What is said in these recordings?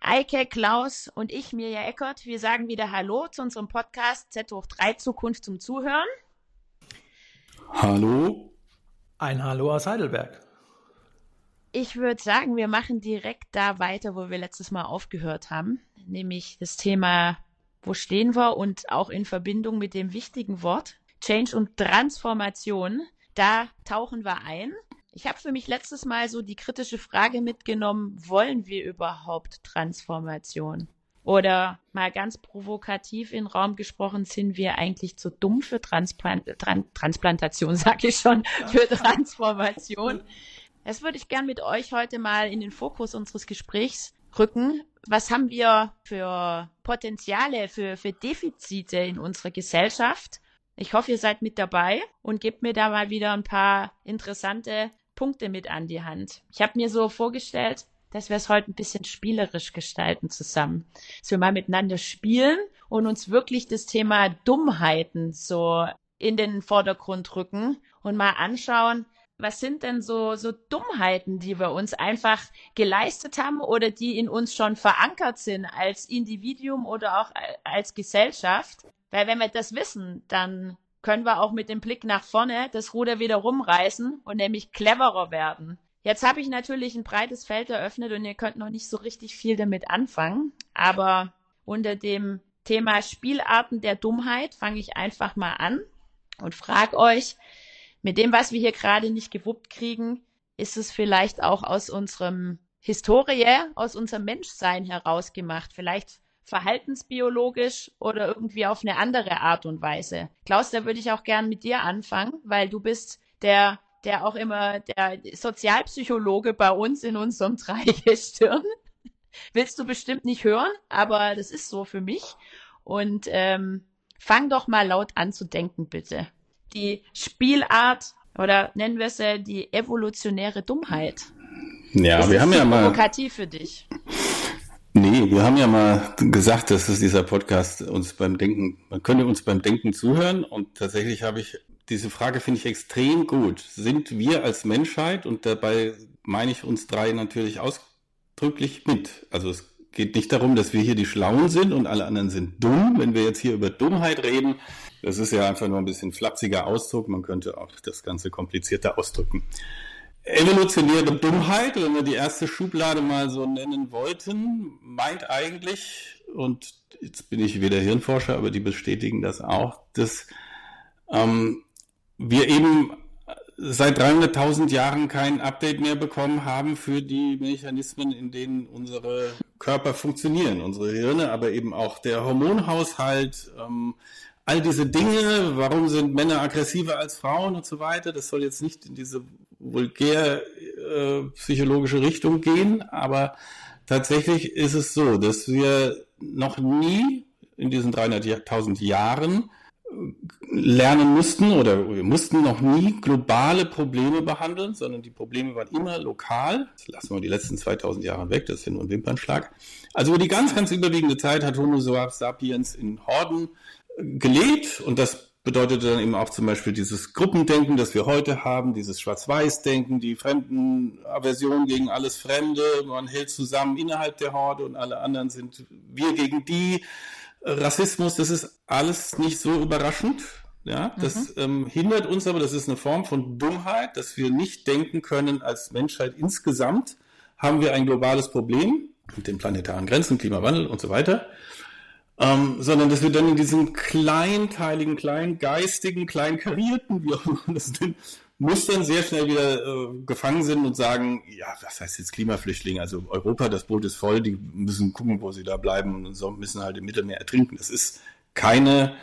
Eike, Klaus und ich, Mirja Eckert, wir sagen wieder Hallo zu unserem Podcast Z hoch 3 Zukunft zum Zuhören. Hallo. Ein Hallo aus Heidelberg. Ich würde sagen, wir machen direkt da weiter, wo wir letztes Mal aufgehört haben, nämlich das Thema, wo stehen wir und auch in Verbindung mit dem wichtigen Wort Change und Transformation. Da tauchen wir ein. Ich habe für mich letztes Mal so die kritische Frage mitgenommen, wollen wir überhaupt Transformation? Oder mal ganz provokativ in Raum gesprochen, sind wir eigentlich zu dumm für Transplant Tran Transplantation, sag ich schon, für Transformation? Das würde ich gern mit euch heute mal in den Fokus unseres Gesprächs rücken. Was haben wir für Potenziale, für, für Defizite in unserer Gesellschaft? Ich hoffe, ihr seid mit dabei und gebt mir da mal wieder ein paar interessante Punkte mit an die Hand. Ich habe mir so vorgestellt, dass wir es heute ein bisschen spielerisch gestalten zusammen. Dass wir mal miteinander spielen und uns wirklich das Thema Dummheiten so in den Vordergrund rücken und mal anschauen, was sind denn so, so Dummheiten, die wir uns einfach geleistet haben oder die in uns schon verankert sind als Individuum oder auch als Gesellschaft? Weil wenn wir das wissen, dann können wir auch mit dem Blick nach vorne das Ruder wieder rumreißen und nämlich cleverer werden. Jetzt habe ich natürlich ein breites Feld eröffnet und ihr könnt noch nicht so richtig viel damit anfangen, aber unter dem Thema Spielarten der Dummheit fange ich einfach mal an und frage euch, mit dem, was wir hier gerade nicht gewuppt kriegen, ist es vielleicht auch aus unserem Historie, aus unserem Menschsein herausgemacht. Vielleicht verhaltensbiologisch oder irgendwie auf eine andere Art und Weise. Klaus, da würde ich auch gern mit dir anfangen, weil du bist der, der auch immer der Sozialpsychologe bei uns in unserem Dreigestirn. Willst du bestimmt nicht hören, aber das ist so für mich. Und ähm, fang doch mal laut an zu denken, bitte die Spielart oder nennen wir es ja die evolutionäre Dummheit. Ja, ist wir haben ja mal. provokativ für dich. Nee, wir haben ja mal gesagt, dass es dieser Podcast uns beim Denken, man könnte uns beim Denken zuhören und tatsächlich habe ich diese Frage finde ich extrem gut. Sind wir als Menschheit und dabei meine ich uns drei natürlich ausdrücklich mit. Also es geht nicht darum, dass wir hier die Schlauen sind und alle anderen sind dumm. Wenn wir jetzt hier über Dummheit reden, das ist ja einfach nur ein bisschen flapsiger Ausdruck. Man könnte auch das Ganze komplizierter ausdrücken. Evolutionäre Dummheit, wenn wir die erste Schublade mal so nennen wollten, meint eigentlich, und jetzt bin ich wieder Hirnforscher, aber die bestätigen das auch, dass ähm, wir eben seit 300.000 Jahren kein Update mehr bekommen haben für die Mechanismen, in denen unsere Körper funktionieren, unsere Hirne, aber eben auch der Hormonhaushalt, ähm, all diese Dinge, warum sind Männer aggressiver als Frauen und so weiter, das soll jetzt nicht in diese vulgär äh, psychologische Richtung gehen, aber tatsächlich ist es so, dass wir noch nie in diesen 300.000 Jahren äh, lernen mussten oder wir mussten noch nie globale Probleme behandeln, sondern die Probleme waren immer lokal. Das lassen wir die letzten 2000 Jahre weg, das ist ja nur ein Wimpernschlag. Also über die ganz, ganz überwiegende Zeit hat Homo sapiens in Horden gelebt und das bedeutet dann eben auch zum Beispiel dieses Gruppendenken, das wir heute haben, dieses Schwarz-Weiß-Denken, die Fremdenaversion gegen alles Fremde, man hält zusammen innerhalb der Horde und alle anderen sind wir gegen die. Rassismus, das ist alles nicht so überraschend. Ja, das mhm. ähm, hindert uns aber, das ist eine Form von Dummheit, dass wir nicht denken können, als Menschheit insgesamt haben wir ein globales Problem mit den planetaren Grenzen, Klimawandel und so weiter ähm, sondern dass wir dann in diesen kleinteiligen, kleingeistigen, kleinkarierten, wie auch immer das denn, Mustern sehr schnell wieder äh, gefangen sind und sagen, ja, was heißt jetzt Klimaflüchtlinge? Also Europa, das Boot ist voll, die müssen gucken, wo sie da bleiben und so müssen halt im Mittelmeer ertrinken. Das ist keine,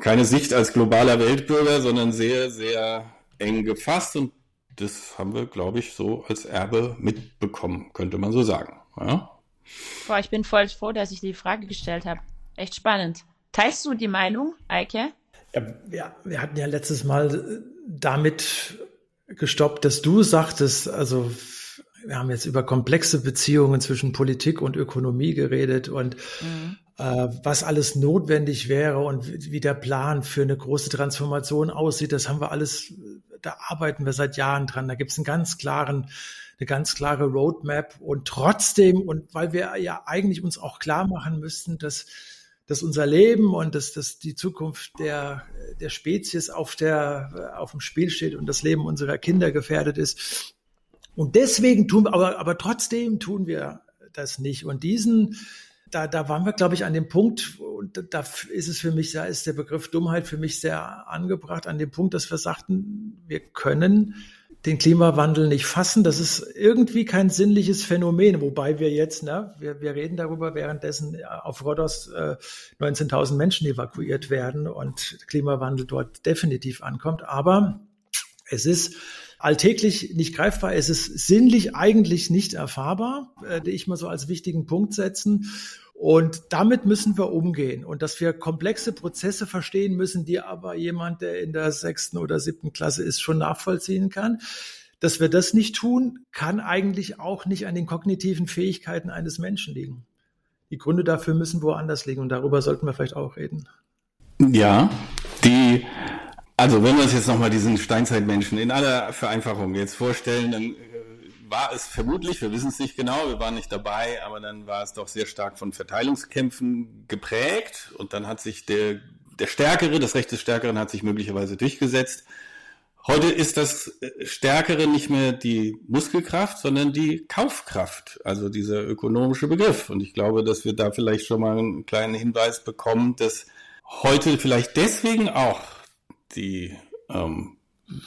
keine Sicht als globaler Weltbürger, sondern sehr, sehr eng gefasst und das haben wir, glaube ich, so als Erbe mitbekommen, könnte man so sagen. Ja? Boah, ich bin voll froh, dass ich die Frage gestellt habe. Echt spannend. Teilst du die Meinung, Eike? Ja, ja, wir hatten ja letztes Mal damit gestoppt, dass du sagtest, also wir haben jetzt über komplexe Beziehungen zwischen Politik und Ökonomie geredet und mhm. äh, was alles notwendig wäre und wie, wie der Plan für eine große Transformation aussieht, das haben wir alles, da arbeiten wir seit Jahren dran. Da gibt es einen ganz klaren eine ganz klare Roadmap und trotzdem und weil wir ja eigentlich uns auch klar machen müssten, dass dass unser Leben und dass, dass die Zukunft der, der Spezies auf, der, auf dem Spiel steht und das Leben unserer Kinder gefährdet ist. Und deswegen tun wir, aber, aber trotzdem tun wir das nicht. Und diesen, da, da waren wir, glaube ich, an dem Punkt, und da ist es für mich, da ist der Begriff Dummheit für mich sehr angebracht, an dem Punkt, dass wir sagten, wir können den Klimawandel nicht fassen. Das ist irgendwie kein sinnliches Phänomen, wobei wir jetzt, ne, wir, wir reden darüber, währenddessen auf Rhodos äh, 19.000 Menschen evakuiert werden und Klimawandel dort definitiv ankommt. Aber es ist alltäglich nicht greifbar, es ist sinnlich eigentlich nicht erfahrbar, äh, ich mal so als wichtigen Punkt setzen. Und damit müssen wir umgehen. Und dass wir komplexe Prozesse verstehen müssen, die aber jemand, der in der sechsten oder siebten Klasse ist, schon nachvollziehen kann. Dass wir das nicht tun, kann eigentlich auch nicht an den kognitiven Fähigkeiten eines Menschen liegen. Die Gründe dafür müssen woanders liegen und darüber sollten wir vielleicht auch reden. Ja, die, also wenn wir uns jetzt nochmal diesen Steinzeitmenschen in aller Vereinfachung jetzt vorstellen, dann war es vermutlich, wir wissen es nicht genau, wir waren nicht dabei, aber dann war es doch sehr stark von Verteilungskämpfen geprägt und dann hat sich der, der Stärkere, das Recht des Stärkeren hat sich möglicherweise durchgesetzt. Heute ist das Stärkere nicht mehr die Muskelkraft, sondern die Kaufkraft, also dieser ökonomische Begriff. Und ich glaube, dass wir da vielleicht schon mal einen kleinen Hinweis bekommen, dass heute vielleicht deswegen auch die ähm,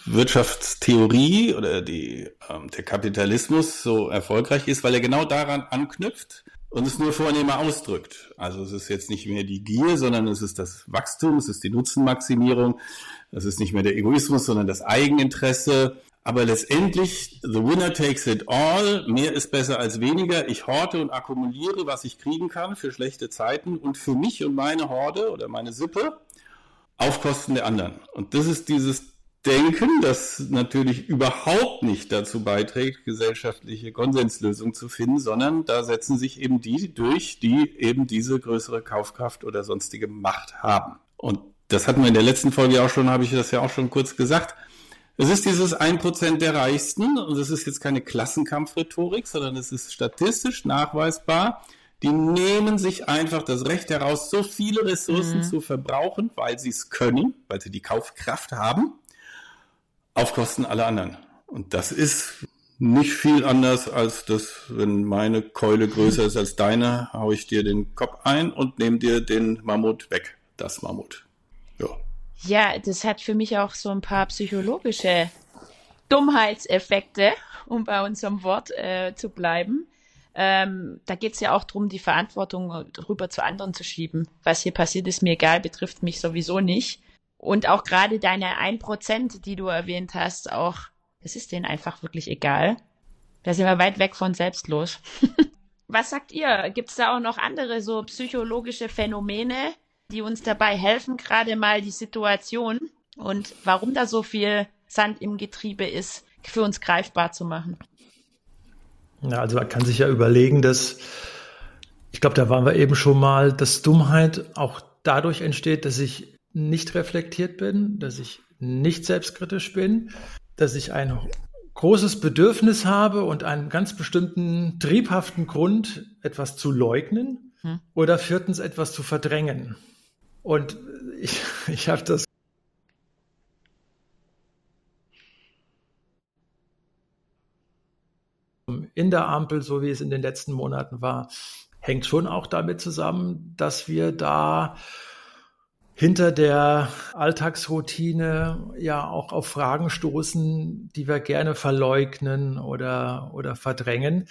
Wirtschaftstheorie oder die, ähm, der Kapitalismus so erfolgreich ist, weil er genau daran anknüpft und es nur vornehmer ausdrückt. Also es ist jetzt nicht mehr die Gier, sondern es ist das Wachstum, es ist die Nutzenmaximierung, es ist nicht mehr der Egoismus, sondern das Eigeninteresse. Aber letztendlich, the winner takes it all, mehr ist besser als weniger. Ich horte und akkumuliere, was ich kriegen kann für schlechte Zeiten und für mich und meine Horde oder meine Sippe auf Kosten der anderen. Und das ist dieses denken, das natürlich überhaupt nicht dazu beiträgt, gesellschaftliche Konsenslösungen zu finden, sondern da setzen sich eben die durch, die eben diese größere Kaufkraft oder sonstige Macht haben. Und das hatten wir in der letzten Folge auch schon, habe ich das ja auch schon kurz gesagt. Es ist dieses ein Prozent der Reichsten und es ist jetzt keine Klassenkampfrhetorik, sondern es ist statistisch nachweisbar. Die nehmen sich einfach das Recht heraus, so viele Ressourcen mhm. zu verbrauchen, weil sie es können, weil sie die Kaufkraft haben auf Kosten aller anderen. Und das ist nicht viel anders als das, wenn meine Keule größer ist als deine, hau ich dir den Kopf ein und nehme dir den Mammut weg. Das Mammut. Ja. Ja, das hat für mich auch so ein paar psychologische Dummheitseffekte, um bei unserem Wort äh, zu bleiben. Ähm, da geht es ja auch darum, die Verantwortung rüber zu anderen zu schieben. Was hier passiert, ist mir egal, betrifft mich sowieso nicht. Und auch gerade deine ein Prozent, die du erwähnt hast, auch, das ist denen einfach wirklich egal. Da sind wir weit weg von selbstlos. Was sagt ihr? Gibt es da auch noch andere so psychologische Phänomene, die uns dabei helfen, gerade mal die Situation und warum da so viel Sand im Getriebe ist, für uns greifbar zu machen? Ja, also man kann sich ja überlegen, dass, ich glaube, da waren wir eben schon mal, dass Dummheit auch dadurch entsteht, dass ich nicht reflektiert bin, dass ich nicht selbstkritisch bin, dass ich ein großes Bedürfnis habe und einen ganz bestimmten triebhaften Grund, etwas zu leugnen hm. oder viertens etwas zu verdrängen. Und ich, ich habe das in der Ampel, so wie es in den letzten Monaten war, hängt schon auch damit zusammen, dass wir da hinter der Alltagsroutine ja auch auf Fragen stoßen, die wir gerne verleugnen oder, oder verdrängen.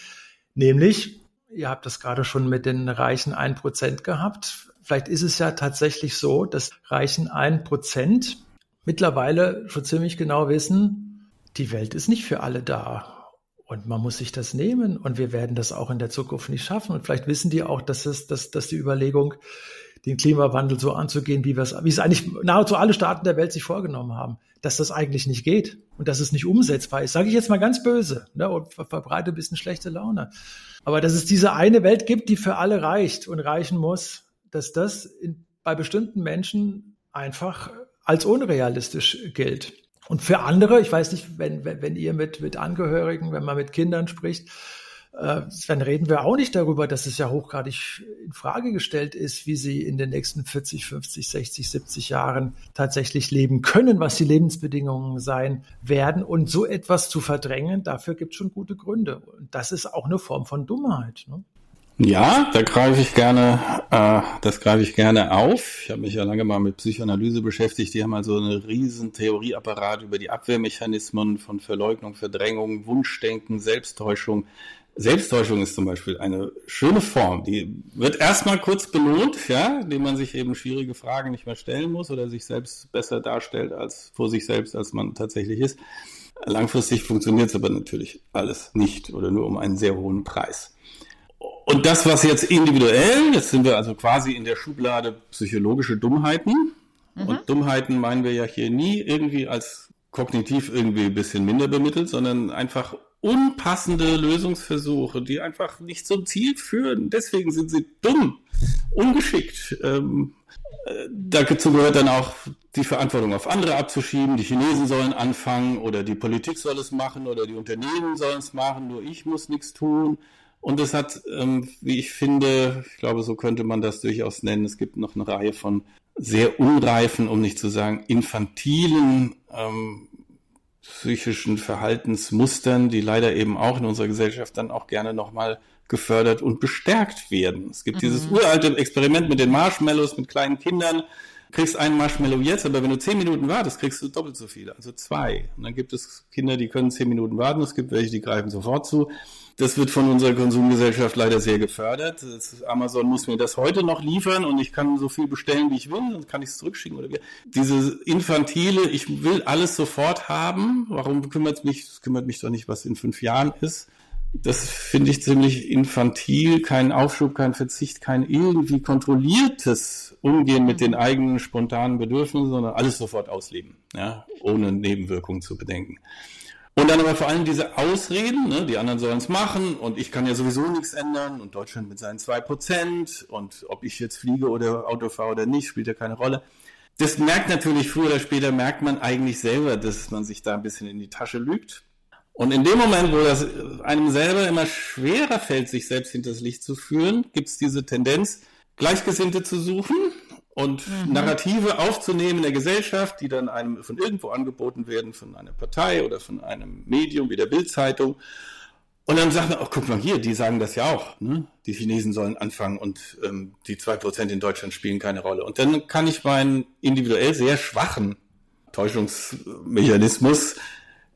Nämlich, ihr habt das gerade schon mit den reichen ein Prozent gehabt. Vielleicht ist es ja tatsächlich so, dass reichen ein Prozent mittlerweile schon ziemlich genau wissen, die Welt ist nicht für alle da. Und man muss sich das nehmen und wir werden das auch in der Zukunft nicht schaffen. Und vielleicht wissen die auch, dass es, dass, dass die Überlegung, den Klimawandel so anzugehen, wie, wie es eigentlich nahezu alle Staaten der Welt sich vorgenommen haben, dass das eigentlich nicht geht und dass es nicht umsetzbar ist. Sage ich jetzt mal ganz böse ne, und verbreite ein bisschen schlechte Laune. Aber dass es diese eine Welt gibt, die für alle reicht und reichen muss, dass das in, bei bestimmten Menschen einfach als unrealistisch gilt. Und für andere, ich weiß nicht, wenn, wenn, wenn ihr mit, mit Angehörigen, wenn man mit Kindern spricht, dann reden wir auch nicht darüber, dass es ja hochgradig in Frage gestellt ist, wie sie in den nächsten 40, 50, 60, 70 Jahren tatsächlich leben können, was die Lebensbedingungen sein werden. Und so etwas zu verdrängen, dafür gibt es schon gute Gründe. Und das ist auch eine Form von Dummheit. Ne? Ja, da greife ich gerne, äh, das greife ich gerne auf. Ich habe mich ja lange mal mit Psychoanalyse beschäftigt. Die haben also eine riesen Theorieapparat über die Abwehrmechanismen von Verleugnung, Verdrängung, Wunschdenken, Selbsttäuschung. Selbsttäuschung ist zum Beispiel eine schöne Form. Die wird erstmal kurz belohnt, ja, indem man sich eben schwierige Fragen nicht mehr stellen muss oder sich selbst besser darstellt als vor sich selbst, als man tatsächlich ist. Langfristig funktioniert es aber natürlich alles nicht oder nur um einen sehr hohen Preis. Und das, was jetzt individuell, jetzt sind wir also quasi in der Schublade psychologische Dummheiten. Mhm. Und Dummheiten meinen wir ja hier nie irgendwie als kognitiv irgendwie ein bisschen minder bemittelt, sondern einfach unpassende Lösungsversuche, die einfach nicht zum Ziel führen. Deswegen sind sie dumm, ungeschickt. Ähm, äh, dazu gehört dann auch die Verantwortung auf andere abzuschieben. Die Chinesen sollen anfangen oder die Politik soll es machen oder die Unternehmen sollen es machen, nur ich muss nichts tun. Und es hat, ähm, wie ich finde, ich glaube, so könnte man das durchaus nennen, es gibt noch eine Reihe von sehr unreifen, um nicht zu sagen infantilen ähm, psychischen Verhaltensmustern, die leider eben auch in unserer Gesellschaft dann auch gerne nochmal gefördert und bestärkt werden. Es gibt mhm. dieses uralte Experiment mit den Marshmallows, mit kleinen Kindern. Kriegst einen Marshmallow jetzt, aber wenn du zehn Minuten wartest, kriegst du doppelt so viele, also zwei. Und dann gibt es Kinder, die können zehn Minuten warten, es gibt welche, die greifen sofort zu. Das wird von unserer Konsumgesellschaft leider sehr gefördert. Das, Amazon muss mir das heute noch liefern und ich kann so viel bestellen, wie ich will, dann kann ich es zurückschicken oder wie. Diese infantile, ich will alles sofort haben. Warum kümmert mich, es kümmert mich doch nicht, was in fünf Jahren ist. Das finde ich ziemlich infantil, kein Aufschub, kein Verzicht, kein irgendwie kontrolliertes Umgehen mit den eigenen spontanen Bedürfnissen, sondern alles sofort ausleben, ja, ohne Nebenwirkungen zu bedenken. Und dann aber vor allem diese Ausreden, ne, die anderen sollen es machen und ich kann ja sowieso nichts ändern und Deutschland mit seinen zwei Prozent und ob ich jetzt fliege oder Auto fahre oder nicht, spielt ja keine Rolle. Das merkt natürlich früher oder später, merkt man eigentlich selber, dass man sich da ein bisschen in die Tasche lügt. Und in dem Moment, wo das einem selber immer schwerer fällt, sich selbst hinters Licht zu führen, gibt es diese Tendenz, Gleichgesinnte zu suchen und mhm. Narrative aufzunehmen in der Gesellschaft, die dann einem von irgendwo angeboten werden, von einer Partei oder von einem Medium wie der Bildzeitung. Und dann sagt man, oh, guck mal hier, die sagen das ja auch. Ne? Die Chinesen sollen anfangen und ähm, die zwei Prozent in Deutschland spielen keine Rolle. Und dann kann ich meinen individuell sehr schwachen Täuschungsmechanismus,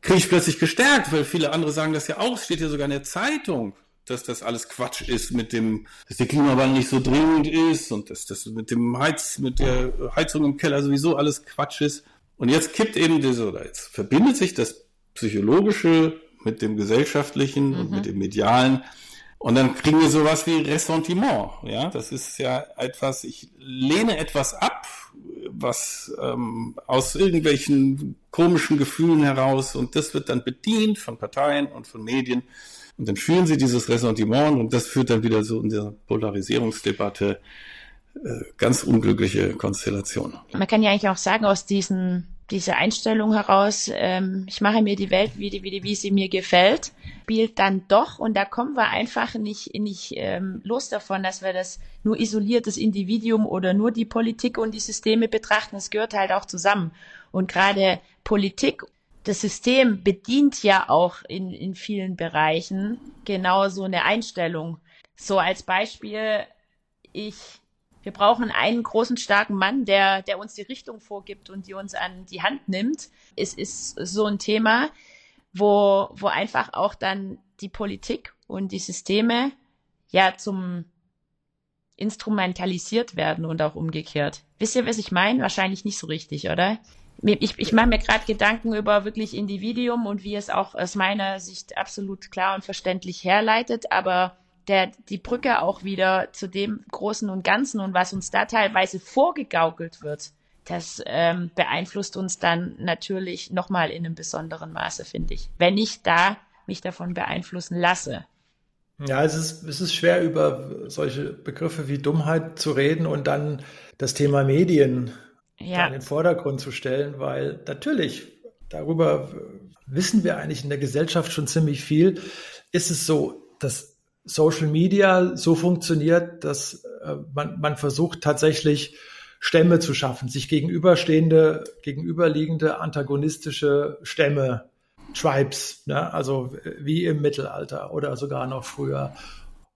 kriege ich plötzlich gestärkt, weil viele andere sagen das ja auch, steht ja sogar in der Zeitung dass das alles Quatsch ist mit dem, dass der Klimawandel nicht so dringend ist und dass das mit dem Heiz, mit der Heizung im Keller sowieso alles Quatsch ist. Und jetzt kippt eben diese, oder jetzt verbindet sich das Psychologische mit dem Gesellschaftlichen mhm. und mit dem Medialen. Und dann kriegen wir sowas wie Ressentiment. Ja, das ist ja etwas, ich lehne etwas ab, was ähm, aus irgendwelchen komischen Gefühlen heraus und das wird dann bedient von Parteien und von Medien und dann fühlen sie dieses Ressentiment und das führt dann wieder so in der Polarisierungsdebatte äh, ganz unglückliche Konstellation. Man kann ja eigentlich auch sagen, aus diesen diese Einstellung heraus, ähm, ich mache mir die Welt, wie, wie, wie sie mir gefällt, spielt dann doch, und da kommen wir einfach nicht, nicht ähm, los davon, dass wir das nur isoliertes Individuum oder nur die Politik und die Systeme betrachten. Es gehört halt auch zusammen. Und gerade Politik das System bedient ja auch in, in vielen Bereichen genau so eine Einstellung. So als Beispiel, ich, wir brauchen einen großen, starken Mann, der, der uns die Richtung vorgibt und die uns an die Hand nimmt. Es ist so ein Thema, wo, wo einfach auch dann die Politik und die Systeme ja zum instrumentalisiert werden und auch umgekehrt. Wisst ihr, was ich meine? Wahrscheinlich nicht so richtig, oder? ich, ich mache mir gerade Gedanken über wirklich Individuum und wie es auch aus meiner Sicht absolut klar und verständlich herleitet, aber der, die Brücke auch wieder zu dem Großen und Ganzen und was uns da teilweise vorgegaukelt wird, das ähm, beeinflusst uns dann natürlich nochmal in einem besonderen Maße, finde ich. Wenn ich da mich davon beeinflussen lasse. Ja, es ist, es ist schwer, über solche Begriffe wie Dummheit zu reden und dann das Thema Medien ja. in den Vordergrund zu stellen, weil natürlich darüber wissen wir eigentlich in der Gesellschaft schon ziemlich viel. Ist es so, dass Social Media so funktioniert, dass äh, man, man versucht tatsächlich Stämme zu schaffen, sich gegenüberstehende, gegenüberliegende antagonistische Stämme, Tribes, ne? also wie im Mittelalter oder sogar noch früher.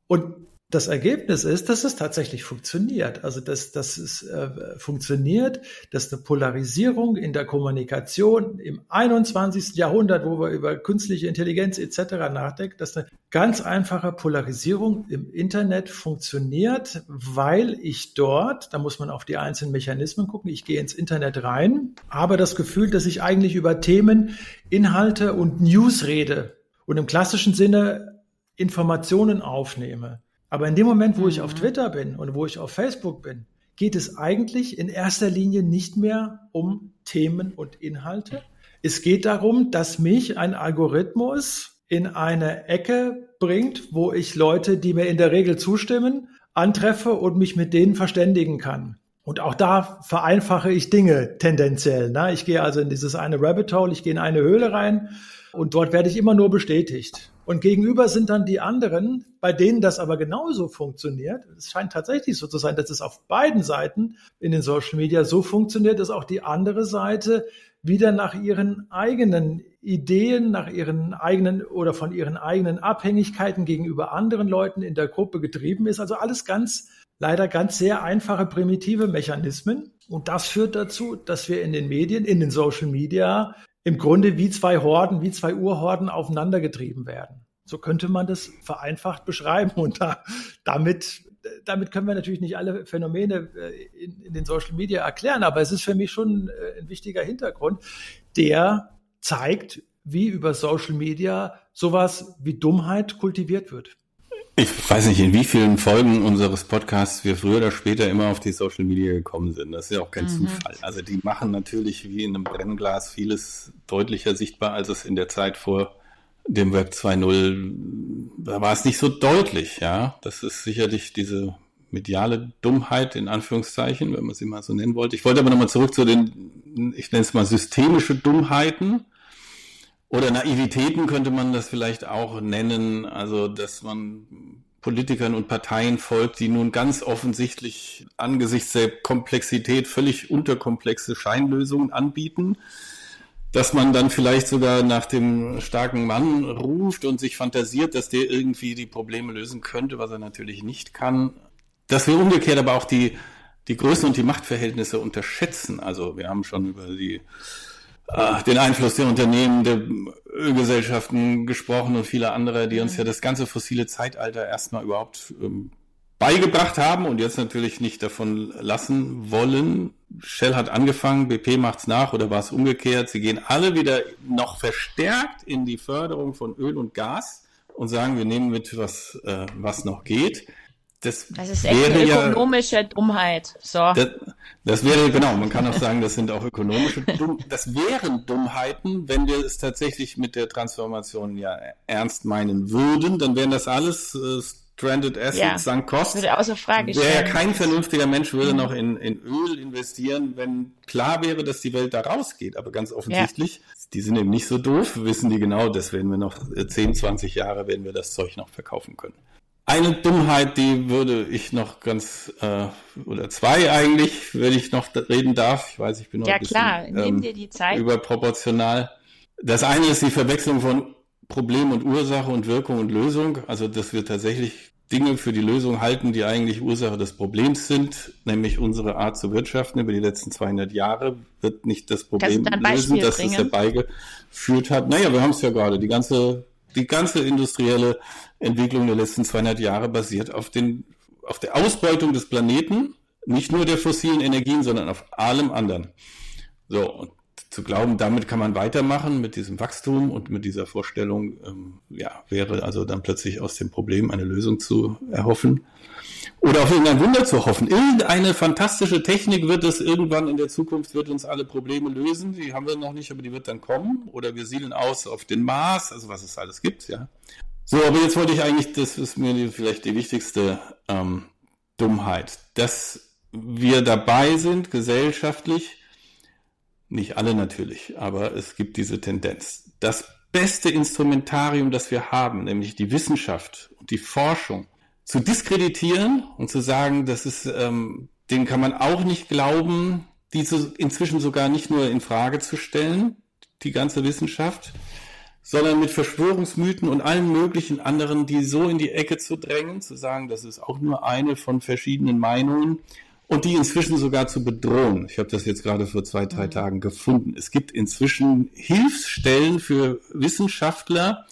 Und das Ergebnis ist, dass es tatsächlich funktioniert. Also dass, dass es äh, funktioniert, dass eine Polarisierung in der Kommunikation im 21. Jahrhundert, wo wir über künstliche Intelligenz etc. nachdenken, dass eine ganz einfache Polarisierung im Internet funktioniert, weil ich dort, da muss man auf die einzelnen Mechanismen gucken, ich gehe ins Internet rein, habe das Gefühl, dass ich eigentlich über Themen, Inhalte und News rede und im klassischen Sinne Informationen aufnehme. Aber in dem Moment, wo ich auf mhm. Twitter bin und wo ich auf Facebook bin, geht es eigentlich in erster Linie nicht mehr um Themen und Inhalte. Es geht darum, dass mich ein Algorithmus in eine Ecke bringt, wo ich Leute, die mir in der Regel zustimmen, antreffe und mich mit denen verständigen kann. Und auch da vereinfache ich Dinge tendenziell. Ne? Ich gehe also in dieses eine Rabbit Hole, ich gehe in eine Höhle rein und dort werde ich immer nur bestätigt. Und gegenüber sind dann die anderen, bei denen das aber genauso funktioniert. Es scheint tatsächlich so zu sein, dass es auf beiden Seiten in den Social Media so funktioniert, dass auch die andere Seite wieder nach ihren eigenen Ideen, nach ihren eigenen oder von ihren eigenen Abhängigkeiten gegenüber anderen Leuten in der Gruppe getrieben ist. Also alles ganz, leider ganz sehr einfache, primitive Mechanismen. Und das führt dazu, dass wir in den Medien, in den Social Media im Grunde wie zwei Horden, wie zwei Urhorden aufeinandergetrieben werden. So könnte man das vereinfacht beschreiben. Und da, damit, damit können wir natürlich nicht alle Phänomene äh, in, in den Social Media erklären, aber es ist für mich schon äh, ein wichtiger Hintergrund, der zeigt, wie über Social Media sowas wie Dummheit kultiviert wird. Ich weiß nicht, in wie vielen Folgen unseres Podcasts wir früher oder später immer auf die Social Media gekommen sind. Das ist ja auch kein mhm. Zufall. Also die machen natürlich wie in einem Brennglas vieles deutlicher sichtbar, als es in der Zeit vor dem Web 2.0, da war es nicht so deutlich, ja. Das ist sicherlich diese mediale Dummheit in Anführungszeichen, wenn man sie mal so nennen wollte. Ich wollte aber nochmal zurück zu den, ich nenne es mal systemische Dummheiten oder Naivitäten könnte man das vielleicht auch nennen, also dass man Politikern und Parteien folgt, die nun ganz offensichtlich angesichts der Komplexität völlig unterkomplexe Scheinlösungen anbieten, dass man dann vielleicht sogar nach dem starken Mann ruft und sich fantasiert, dass der irgendwie die Probleme lösen könnte, was er natürlich nicht kann. Dass wir umgekehrt aber auch die, die Größen und die Machtverhältnisse unterschätzen. Also wir haben schon über die den Einfluss der Unternehmen, der Ölgesellschaften gesprochen und viele andere, die uns ja das ganze fossile Zeitalter erstmal überhaupt ähm, beigebracht haben und jetzt natürlich nicht davon lassen wollen. Shell hat angefangen, BP macht's nach oder war es umgekehrt? Sie gehen alle wieder noch verstärkt in die Förderung von Öl und Gas und sagen, wir nehmen mit, was, äh, was noch geht. Das, das ist echt eine ökonomische ja, Dummheit. So. Das, das, wäre, genau, man kann auch sagen, das sind auch ökonomische Dumm, das wären Dummheiten, wenn wir es tatsächlich mit der Transformation ja ernst meinen würden, dann wären das alles äh, Stranded Assets, ja, Sunk Cost. Würde außer Frage stellen. Ja kein vernünftiger Mensch würde mhm. noch in, in Öl investieren, wenn klar wäre, dass die Welt da rausgeht. Aber ganz offensichtlich, ja. die sind eben nicht so doof, wissen die genau, das werden wir noch 10, äh, 20 Jahre werden wir das Zeug noch verkaufen können. Eine Dummheit, die würde ich noch ganz, äh, oder zwei eigentlich, wenn ich noch reden darf. Ich weiß, ich bin noch ja, ein bisschen klar. Nimm ähm, dir die Zeit. überproportional. Das eine ist die Verwechslung von Problem und Ursache und Wirkung und Lösung. Also, dass wir tatsächlich Dinge für die Lösung halten, die eigentlich Ursache des Problems sind, nämlich unsere Art zu wirtschaften über die letzten 200 Jahre, wird nicht das Problem lösen, dass es herbeigeführt hat. Naja, wir haben es ja gerade, die ganze die ganze industrielle Entwicklung der letzten 200 Jahre basiert auf, den, auf der Ausbeutung des Planeten, nicht nur der fossilen Energien, sondern auf allem anderen. So, und zu glauben, damit kann man weitermachen mit diesem Wachstum und mit dieser Vorstellung, ähm, ja, wäre also dann plötzlich aus dem Problem eine Lösung zu erhoffen. Oder auf irgendein Wunder zu hoffen. Irgendeine fantastische Technik wird es irgendwann in der Zukunft, wird uns alle Probleme lösen. Die haben wir noch nicht, aber die wird dann kommen. Oder wir siedeln aus auf den Mars, also was es alles gibt, ja. So, aber jetzt wollte ich eigentlich, das ist mir vielleicht die wichtigste ähm, Dummheit, dass wir dabei sind, gesellschaftlich, nicht alle natürlich, aber es gibt diese Tendenz. Das beste Instrumentarium, das wir haben, nämlich die Wissenschaft und die Forschung, zu diskreditieren und zu sagen, das ist, ähm, den kann man auch nicht glauben, diese inzwischen sogar nicht nur in Frage zu stellen, die ganze Wissenschaft, sondern mit Verschwörungsmythen und allen möglichen anderen, die so in die Ecke zu drängen, zu sagen, das ist auch nur eine von verschiedenen Meinungen und die inzwischen sogar zu bedrohen. Ich habe das jetzt gerade vor zwei, drei mhm. Tagen gefunden. Es gibt inzwischen Hilfsstellen für Wissenschaftler,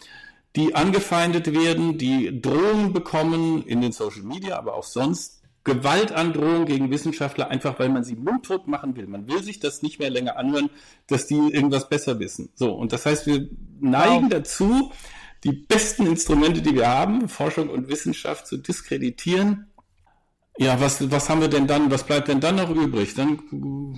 die angefeindet werden, die Drohungen bekommen in den Social Media, aber auch sonst Gewaltandrohungen gegen Wissenschaftler, einfach weil man sie mundtot machen will. Man will sich das nicht mehr länger anhören, dass die irgendwas besser wissen. So, und das heißt, wir neigen wow. dazu, die besten Instrumente, die wir haben, Forschung und Wissenschaft zu diskreditieren. Ja, was, was haben wir denn dann, was bleibt denn dann noch übrig? Dann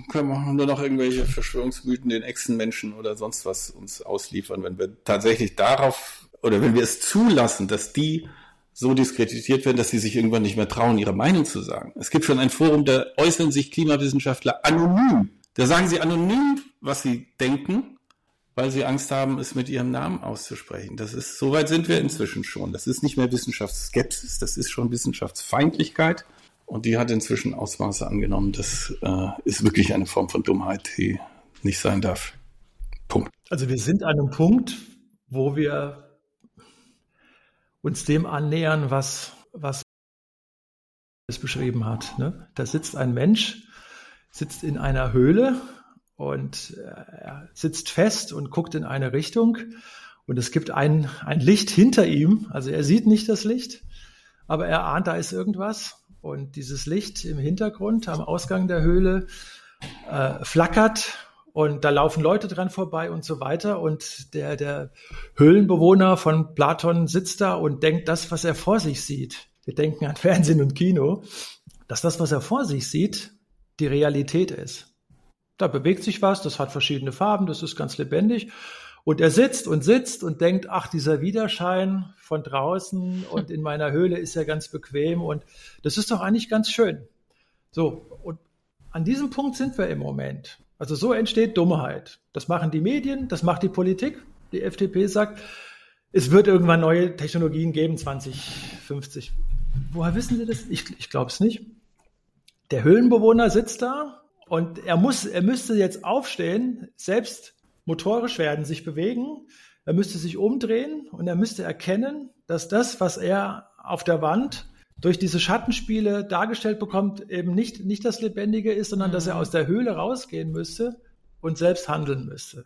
können wir nur noch irgendwelche Verschwörungsmythen, den Echsenmenschen oder sonst was uns ausliefern, wenn wir tatsächlich darauf oder wenn wir es zulassen, dass die so diskreditiert werden, dass sie sich irgendwann nicht mehr trauen, ihre Meinung zu sagen. Es gibt schon ein Forum, da äußern sich Klimawissenschaftler anonym. Da sagen sie anonym, was sie denken, weil sie Angst haben, es mit ihrem Namen auszusprechen. Das ist, so weit sind wir inzwischen schon. Das ist nicht mehr Wissenschaftsskepsis, das ist schon Wissenschaftsfeindlichkeit. Und die hat inzwischen Ausmaße angenommen. Das äh, ist wirklich eine Form von Dummheit, die nicht sein darf. Punkt. Also wir sind an einem Punkt, wo wir uns dem annähern, was, was es beschrieben hat. Ne? Da sitzt ein Mensch, sitzt in einer Höhle und äh, sitzt fest und guckt in eine Richtung und es gibt ein, ein Licht hinter ihm. Also er sieht nicht das Licht, aber er ahnt, da ist irgendwas. Und dieses Licht im Hintergrund am Ausgang der Höhle äh, flackert und da laufen Leute dran vorbei und so weiter. Und der, der Höhlenbewohner von Platon sitzt da und denkt das, was er vor sich sieht. Wir denken an Fernsehen und Kino, dass das, was er vor sich sieht, die Realität ist. Da bewegt sich was, das hat verschiedene Farben, das ist ganz lebendig. Und er sitzt und sitzt und denkt, ach, dieser Widerschein von draußen und in meiner Höhle ist ja ganz bequem und das ist doch eigentlich ganz schön. So, und an diesem Punkt sind wir im Moment. Also so entsteht Dummheit. Das machen die Medien, das macht die Politik. Die FDP sagt, es wird irgendwann neue Technologien geben, 2050. Woher wissen Sie das? Ich, ich glaube es nicht. Der Höhlenbewohner sitzt da und er muss, er müsste jetzt aufstehen, selbst motorisch werden, sich bewegen. Er müsste sich umdrehen und er müsste erkennen, dass das, was er auf der Wand durch diese Schattenspiele dargestellt bekommt, eben nicht, nicht das Lebendige ist, sondern mhm. dass er mhm. aus der Höhle rausgehen müsste und selbst handeln müsste.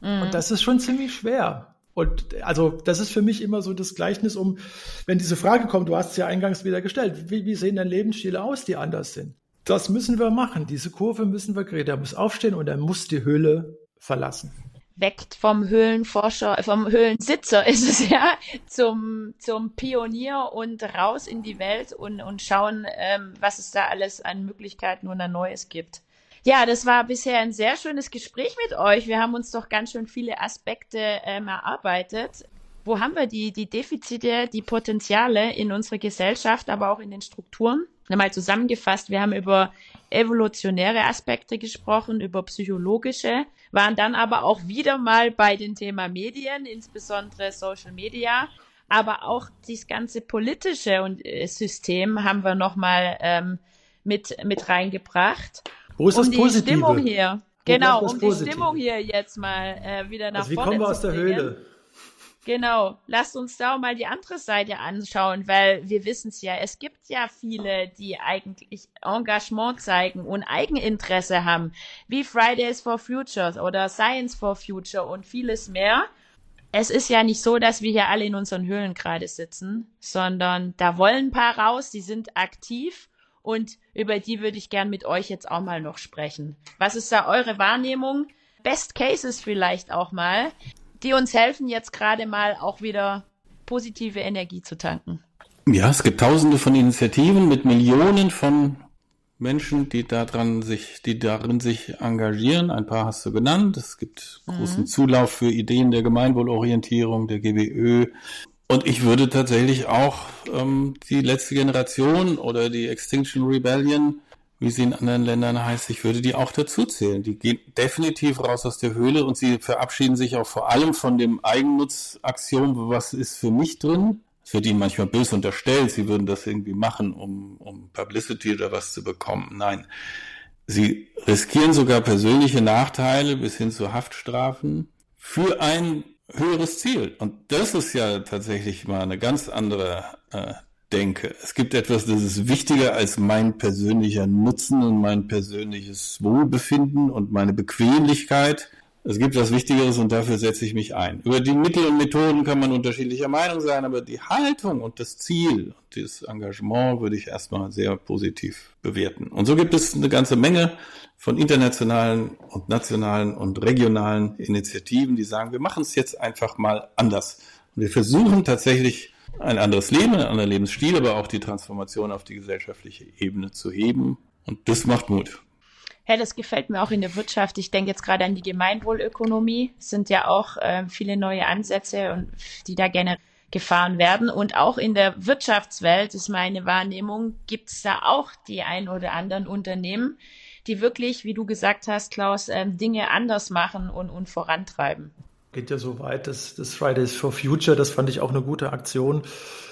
Mhm. Und das ist schon ziemlich schwer. Und also das ist für mich immer so das Gleichnis um, wenn diese Frage kommt, du hast es ja eingangs wieder gestellt, wie, wie sehen denn Lebensstile aus, die anders sind? Das müssen wir machen. Diese Kurve müssen wir kriegen. Er muss aufstehen und er muss die Höhle verlassen weckt vom Höhlenforscher, vom Höhlensitzer ist es ja, zum, zum Pionier und raus in die Welt und, und schauen, ähm, was es da alles an Möglichkeiten und an Neues gibt. Ja, das war bisher ein sehr schönes Gespräch mit euch. Wir haben uns doch ganz schön viele Aspekte ähm, erarbeitet. Wo haben wir die, die Defizite, die Potenziale in unserer Gesellschaft, aber auch in den Strukturen? Mal zusammengefasst, wir haben über evolutionäre Aspekte gesprochen, über psychologische, waren dann aber auch wieder mal bei dem Thema Medien, insbesondere Social Media, aber auch das ganze politische und äh, System haben wir nochmal ähm, mit, mit reingebracht. Wo ist um das die Positive? Stimmung hier. Wo genau, um die Stimmung hier jetzt mal äh, wieder nach also wie vorne kommen wir aus der Höhle? Genau, lasst uns da mal die andere Seite anschauen, weil wir wissen es ja, es gibt ja viele, die eigentlich Engagement zeigen und Eigeninteresse haben, wie Fridays for Futures oder Science for Future und vieles mehr. Es ist ja nicht so, dass wir hier alle in unseren Höhlen gerade sitzen, sondern da wollen ein paar raus, die sind aktiv und über die würde ich gern mit euch jetzt auch mal noch sprechen. Was ist da eure Wahrnehmung? Best Cases vielleicht auch mal, die uns helfen, jetzt gerade mal auch wieder positive Energie zu tanken. Ja, es gibt tausende von Initiativen mit Millionen von Menschen, die daran sich, die darin sich engagieren. Ein paar hast du genannt. Es gibt großen mhm. Zulauf für Ideen der Gemeinwohlorientierung, der GWÖ. Und ich würde tatsächlich auch ähm, die letzte Generation oder die Extinction Rebellion, wie sie in anderen Ländern heißt, ich würde die auch dazu zählen. Die gehen definitiv raus aus der Höhle und sie verabschieden sich auch vor allem von dem Eigennutzaxiom, was ist für mich drin, es wird ihnen manchmal böse unterstellt, sie würden das irgendwie machen, um, um Publicity oder was zu bekommen. Nein. Sie riskieren sogar persönliche Nachteile bis hin zu Haftstrafen für ein höheres Ziel. Und das ist ja tatsächlich mal eine ganz andere äh, Denke. Es gibt etwas, das ist wichtiger als mein persönlicher Nutzen und mein persönliches Wohlbefinden und meine Bequemlichkeit. Es gibt was Wichtigeres und dafür setze ich mich ein. Über die Mittel und Methoden kann man unterschiedlicher Meinung sein, aber die Haltung und das Ziel und das Engagement würde ich erstmal sehr positiv bewerten. Und so gibt es eine ganze Menge von internationalen und nationalen und regionalen Initiativen, die sagen, wir machen es jetzt einfach mal anders. Und wir versuchen tatsächlich ein anderes Leben, einen anderen Lebensstil, aber auch die Transformation auf die gesellschaftliche Ebene zu heben. Und das macht Mut. Ja, das gefällt mir auch in der Wirtschaft. Ich denke jetzt gerade an die Gemeinwohlökonomie. Es sind ja auch äh, viele neue Ansätze, und, die da gerne gefahren werden. Und auch in der Wirtschaftswelt ist meine Wahrnehmung, gibt es da auch die ein oder anderen Unternehmen, die wirklich, wie du gesagt hast, Klaus, ähm, Dinge anders machen und, und vorantreiben. Geht ja so weit, dass das Fridays for Future, das fand ich auch eine gute Aktion,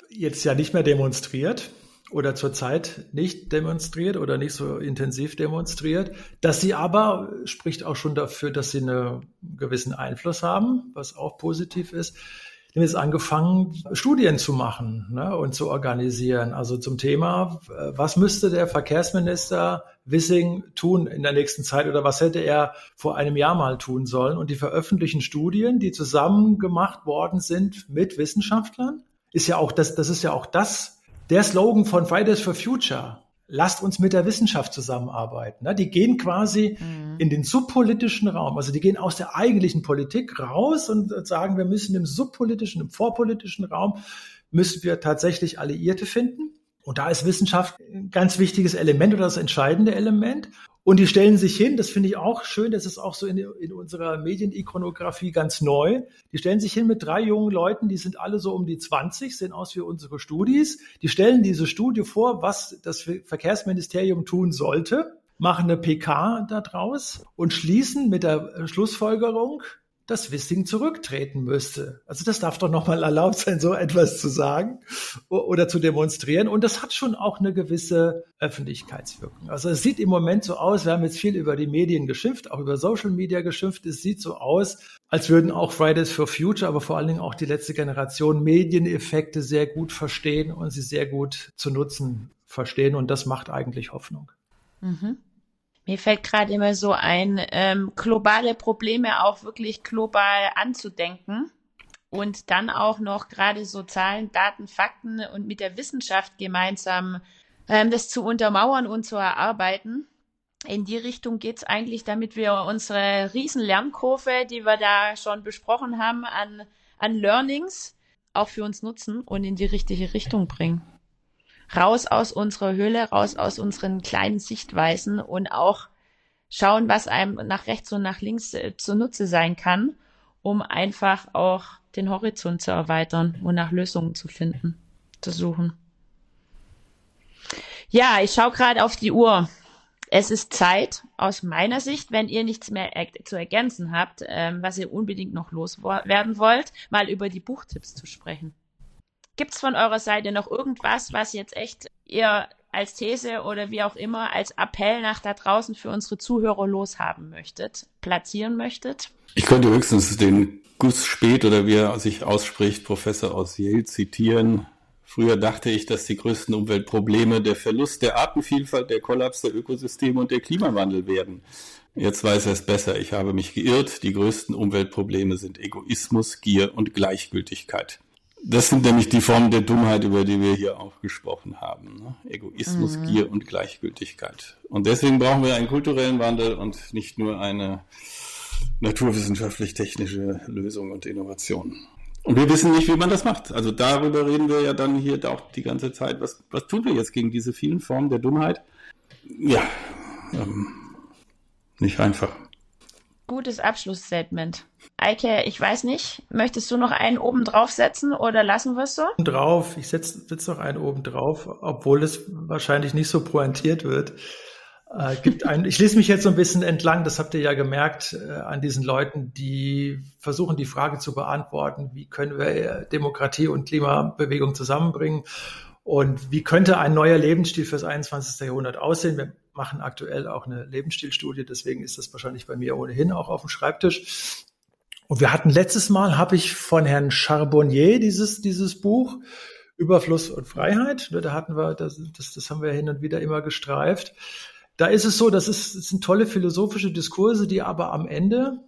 jetzt ja nicht mehr demonstriert, oder zurzeit nicht demonstriert oder nicht so intensiv demonstriert, dass sie aber spricht auch schon dafür, dass sie einen gewissen Einfluss haben, was auch positiv ist. Die haben jetzt angefangen, Studien zu machen ne, und zu organisieren. Also zum Thema, was müsste der Verkehrsminister Wissing tun in der nächsten Zeit oder was hätte er vor einem Jahr mal tun sollen? Und die veröffentlichen Studien, die zusammen gemacht worden sind mit Wissenschaftlern. Ist ja auch das, das ist ja auch das, der Slogan von Fridays for Future, lasst uns mit der Wissenschaft zusammenarbeiten. Ne? Die gehen quasi mhm. in den subpolitischen Raum. Also die gehen aus der eigentlichen Politik raus und sagen, wir müssen im subpolitischen, im vorpolitischen Raum, müssen wir tatsächlich Alliierte finden. Und da ist Wissenschaft ein ganz wichtiges Element oder das entscheidende Element. Und die stellen sich hin, das finde ich auch schön, das ist auch so in, in unserer Medienikonografie ganz neu. Die stellen sich hin mit drei jungen Leuten, die sind alle so um die 20, sehen aus wie unsere Studis. Die stellen diese Studie vor, was das Verkehrsministerium tun sollte, machen eine PK daraus und schließen mit der Schlussfolgerung, dass Wissing zurücktreten müsste. Also das darf doch nochmal erlaubt sein, so etwas zu sagen oder zu demonstrieren. Und das hat schon auch eine gewisse Öffentlichkeitswirkung. Also es sieht im Moment so aus, wir haben jetzt viel über die Medien geschimpft, auch über Social Media geschimpft. Es sieht so aus, als würden auch Fridays for Future, aber vor allen Dingen auch die letzte Generation Medieneffekte sehr gut verstehen und sie sehr gut zu nutzen verstehen. Und das macht eigentlich Hoffnung. Mhm. Mir fällt gerade immer so ein, ähm, globale Probleme auch wirklich global anzudenken und dann auch noch gerade so Zahlen, Daten, Fakten und mit der Wissenschaft gemeinsam ähm, das zu untermauern und zu erarbeiten. In die Richtung geht's eigentlich, damit wir unsere riesen Lernkurve, die wir da schon besprochen haben, an, an Learnings auch für uns nutzen und in die richtige Richtung bringen raus aus unserer Höhle, raus aus unseren kleinen Sichtweisen und auch schauen, was einem nach rechts und nach links äh, zunutze sein kann, um einfach auch den Horizont zu erweitern und nach Lösungen zu finden, zu suchen. Ja, ich schaue gerade auf die Uhr. Es ist Zeit, aus meiner Sicht, wenn ihr nichts mehr er zu ergänzen habt, ähm, was ihr unbedingt noch loswerden wollt, mal über die Buchtipps zu sprechen. Gibt's von eurer Seite noch irgendwas, was jetzt echt ihr als These oder wie auch immer als Appell nach da draußen für unsere Zuhörer loshaben möchtet, platzieren möchtet? Ich könnte höchstens den Gus Spät oder wie er sich ausspricht, Professor aus Yale zitieren. Früher dachte ich, dass die größten Umweltprobleme der Verlust der Artenvielfalt, der Kollaps der Ökosysteme und der Klimawandel werden. Jetzt weiß er es besser. Ich habe mich geirrt. Die größten Umweltprobleme sind Egoismus, Gier und Gleichgültigkeit. Das sind nämlich die Formen der Dummheit, über die wir hier auch gesprochen haben. Ne? Egoismus, mhm. Gier und Gleichgültigkeit. Und deswegen brauchen wir einen kulturellen Wandel und nicht nur eine naturwissenschaftlich-technische Lösungen und Innovationen. Und wir wissen nicht, wie man das macht. Also darüber reden wir ja dann hier auch die ganze Zeit. Was, was tun wir jetzt gegen diese vielen Formen der Dummheit? Ja, ähm, nicht einfach. Gutes Abschlussstatement. Eike, ich weiß nicht, möchtest du noch einen oben draufsetzen oder lassen wir es so? Drauf, ich setze setz noch einen oben drauf, obwohl es wahrscheinlich nicht so pointiert wird. Äh, gibt ein, ich lese mich jetzt so ein bisschen entlang, das habt ihr ja gemerkt, äh, an diesen Leuten, die versuchen, die Frage zu beantworten, wie können wir Demokratie und Klimabewegung zusammenbringen und wie könnte ein neuer Lebensstil fürs 21. Jahrhundert aussehen. Wir machen aktuell auch eine Lebensstilstudie, deswegen ist das wahrscheinlich bei mir ohnehin auch auf dem Schreibtisch. Und wir hatten letztes Mal, habe ich von Herrn Charbonnier dieses, dieses Buch Überfluss und Freiheit. Da hatten wir, das, das, das haben wir hin und wieder immer gestreift. Da ist es so, das, ist, das sind tolle philosophische Diskurse, die aber am Ende,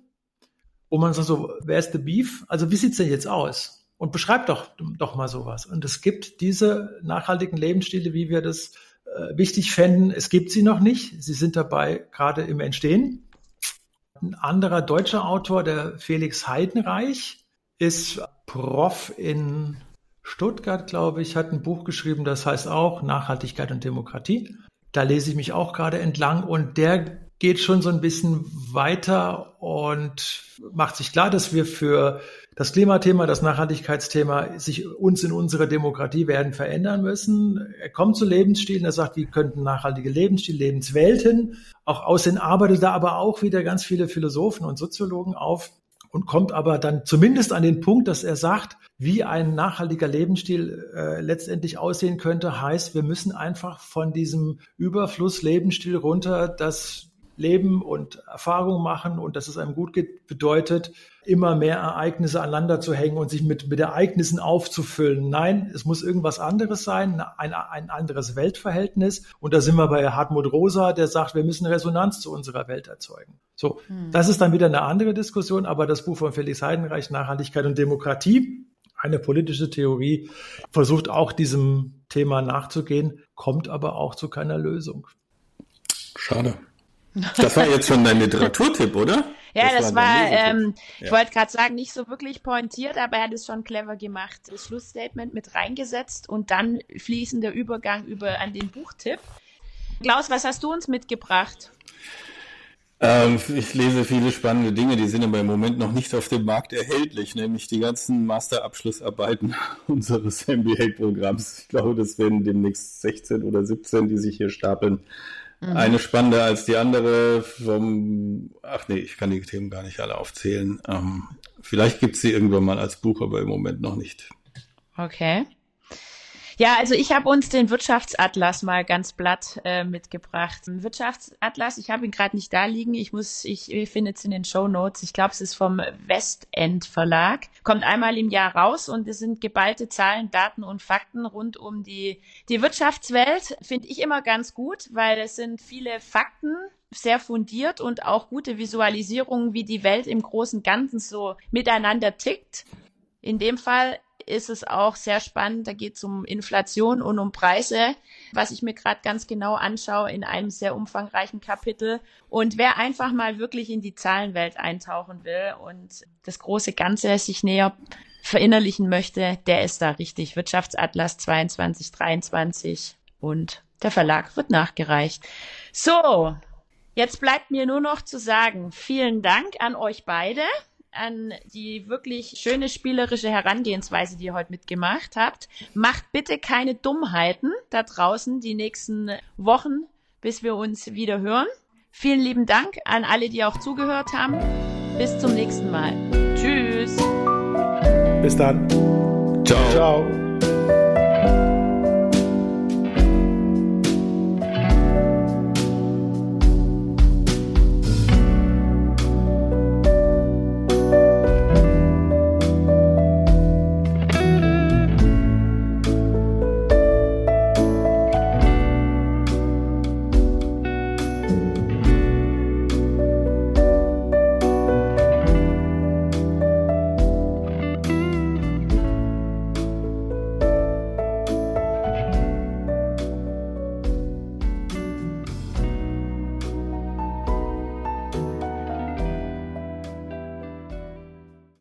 wo man sagt so, wer ist the beef? Also wie sieht's denn jetzt aus? Und beschreibt doch, doch mal sowas. Und es gibt diese nachhaltigen Lebensstile, wie wir das wichtig fänden. Es gibt sie noch nicht. Sie sind dabei gerade im Entstehen. Ein anderer deutscher Autor, der Felix Heidenreich, ist Prof in Stuttgart, glaube ich, hat ein Buch geschrieben, das heißt auch Nachhaltigkeit und Demokratie. Da lese ich mich auch gerade entlang und der geht schon so ein bisschen weiter und macht sich klar, dass wir für das Klimathema, das Nachhaltigkeitsthema sich uns in unserer Demokratie werden verändern müssen. Er kommt zu Lebensstilen, er sagt, wie könnten nachhaltige Lebensstile, Lebenswelten auch aussehen, arbeitet da aber auch wieder ganz viele Philosophen und Soziologen auf und kommt aber dann zumindest an den Punkt, dass er sagt, wie ein nachhaltiger Lebensstil äh, letztendlich aussehen könnte, heißt, wir müssen einfach von diesem Überfluss Lebensstil runter, das Leben und Erfahrung machen und dass es einem gut geht, bedeutet, immer mehr Ereignisse aneinander zu hängen und sich mit, mit Ereignissen aufzufüllen. Nein, es muss irgendwas anderes sein, ein, ein anderes Weltverhältnis. Und da sind wir bei Hartmut Rosa, der sagt, wir müssen Resonanz zu unserer Welt erzeugen. So, hm. das ist dann wieder eine andere Diskussion, aber das Buch von Felix Heidenreich, Nachhaltigkeit und Demokratie, eine politische Theorie, versucht auch diesem Thema nachzugehen, kommt aber auch zu keiner Lösung. Schade. Das war jetzt schon dein Literaturtipp, oder? Ja, das, das war, war ähm, ja. ich wollte gerade sagen, nicht so wirklich pointiert, aber er hat es schon clever gemacht. Das Schlussstatement mit reingesetzt und dann fließender Übergang über an den Buchtipp. Klaus, was hast du uns mitgebracht? Ähm, ich lese viele spannende Dinge, die sind aber im Moment noch nicht auf dem Markt erhältlich, nämlich die ganzen Masterabschlussarbeiten unseres MBA-Programms. Ich glaube, das werden demnächst 16 oder 17, die sich hier stapeln. Mhm. Eine spannender als die andere. Vom, ach nee, ich kann die Themen gar nicht alle aufzählen. Ähm, vielleicht gibt es sie irgendwann mal als Buch, aber im Moment noch nicht. Okay. Ja, also ich habe uns den Wirtschaftsatlas mal ganz blatt äh, mitgebracht. Wirtschaftsatlas, ich habe ihn gerade nicht da liegen. Ich muss, ich, ich finde es in den Show Notes. Ich glaube, es ist vom Westend Verlag. Kommt einmal im Jahr raus und es sind geballte Zahlen, Daten und Fakten rund um die die Wirtschaftswelt. Finde ich immer ganz gut, weil es sind viele Fakten sehr fundiert und auch gute Visualisierungen, wie die Welt im großen Ganzen so miteinander tickt. In dem Fall ist es auch sehr spannend. Da geht es um Inflation und um Preise, was ich mir gerade ganz genau anschaue in einem sehr umfangreichen Kapitel. Und wer einfach mal wirklich in die Zahlenwelt eintauchen will und das große Ganze sich näher verinnerlichen möchte, der ist da richtig. Wirtschaftsatlas 22, 23 und der Verlag wird nachgereicht. So, jetzt bleibt mir nur noch zu sagen, vielen Dank an euch beide an die wirklich schöne spielerische Herangehensweise, die ihr heute mitgemacht habt. Macht bitte keine Dummheiten da draußen die nächsten Wochen, bis wir uns wieder hören. Vielen lieben Dank an alle, die auch zugehört haben. Bis zum nächsten Mal. Tschüss. Bis dann. Ciao. Ciao.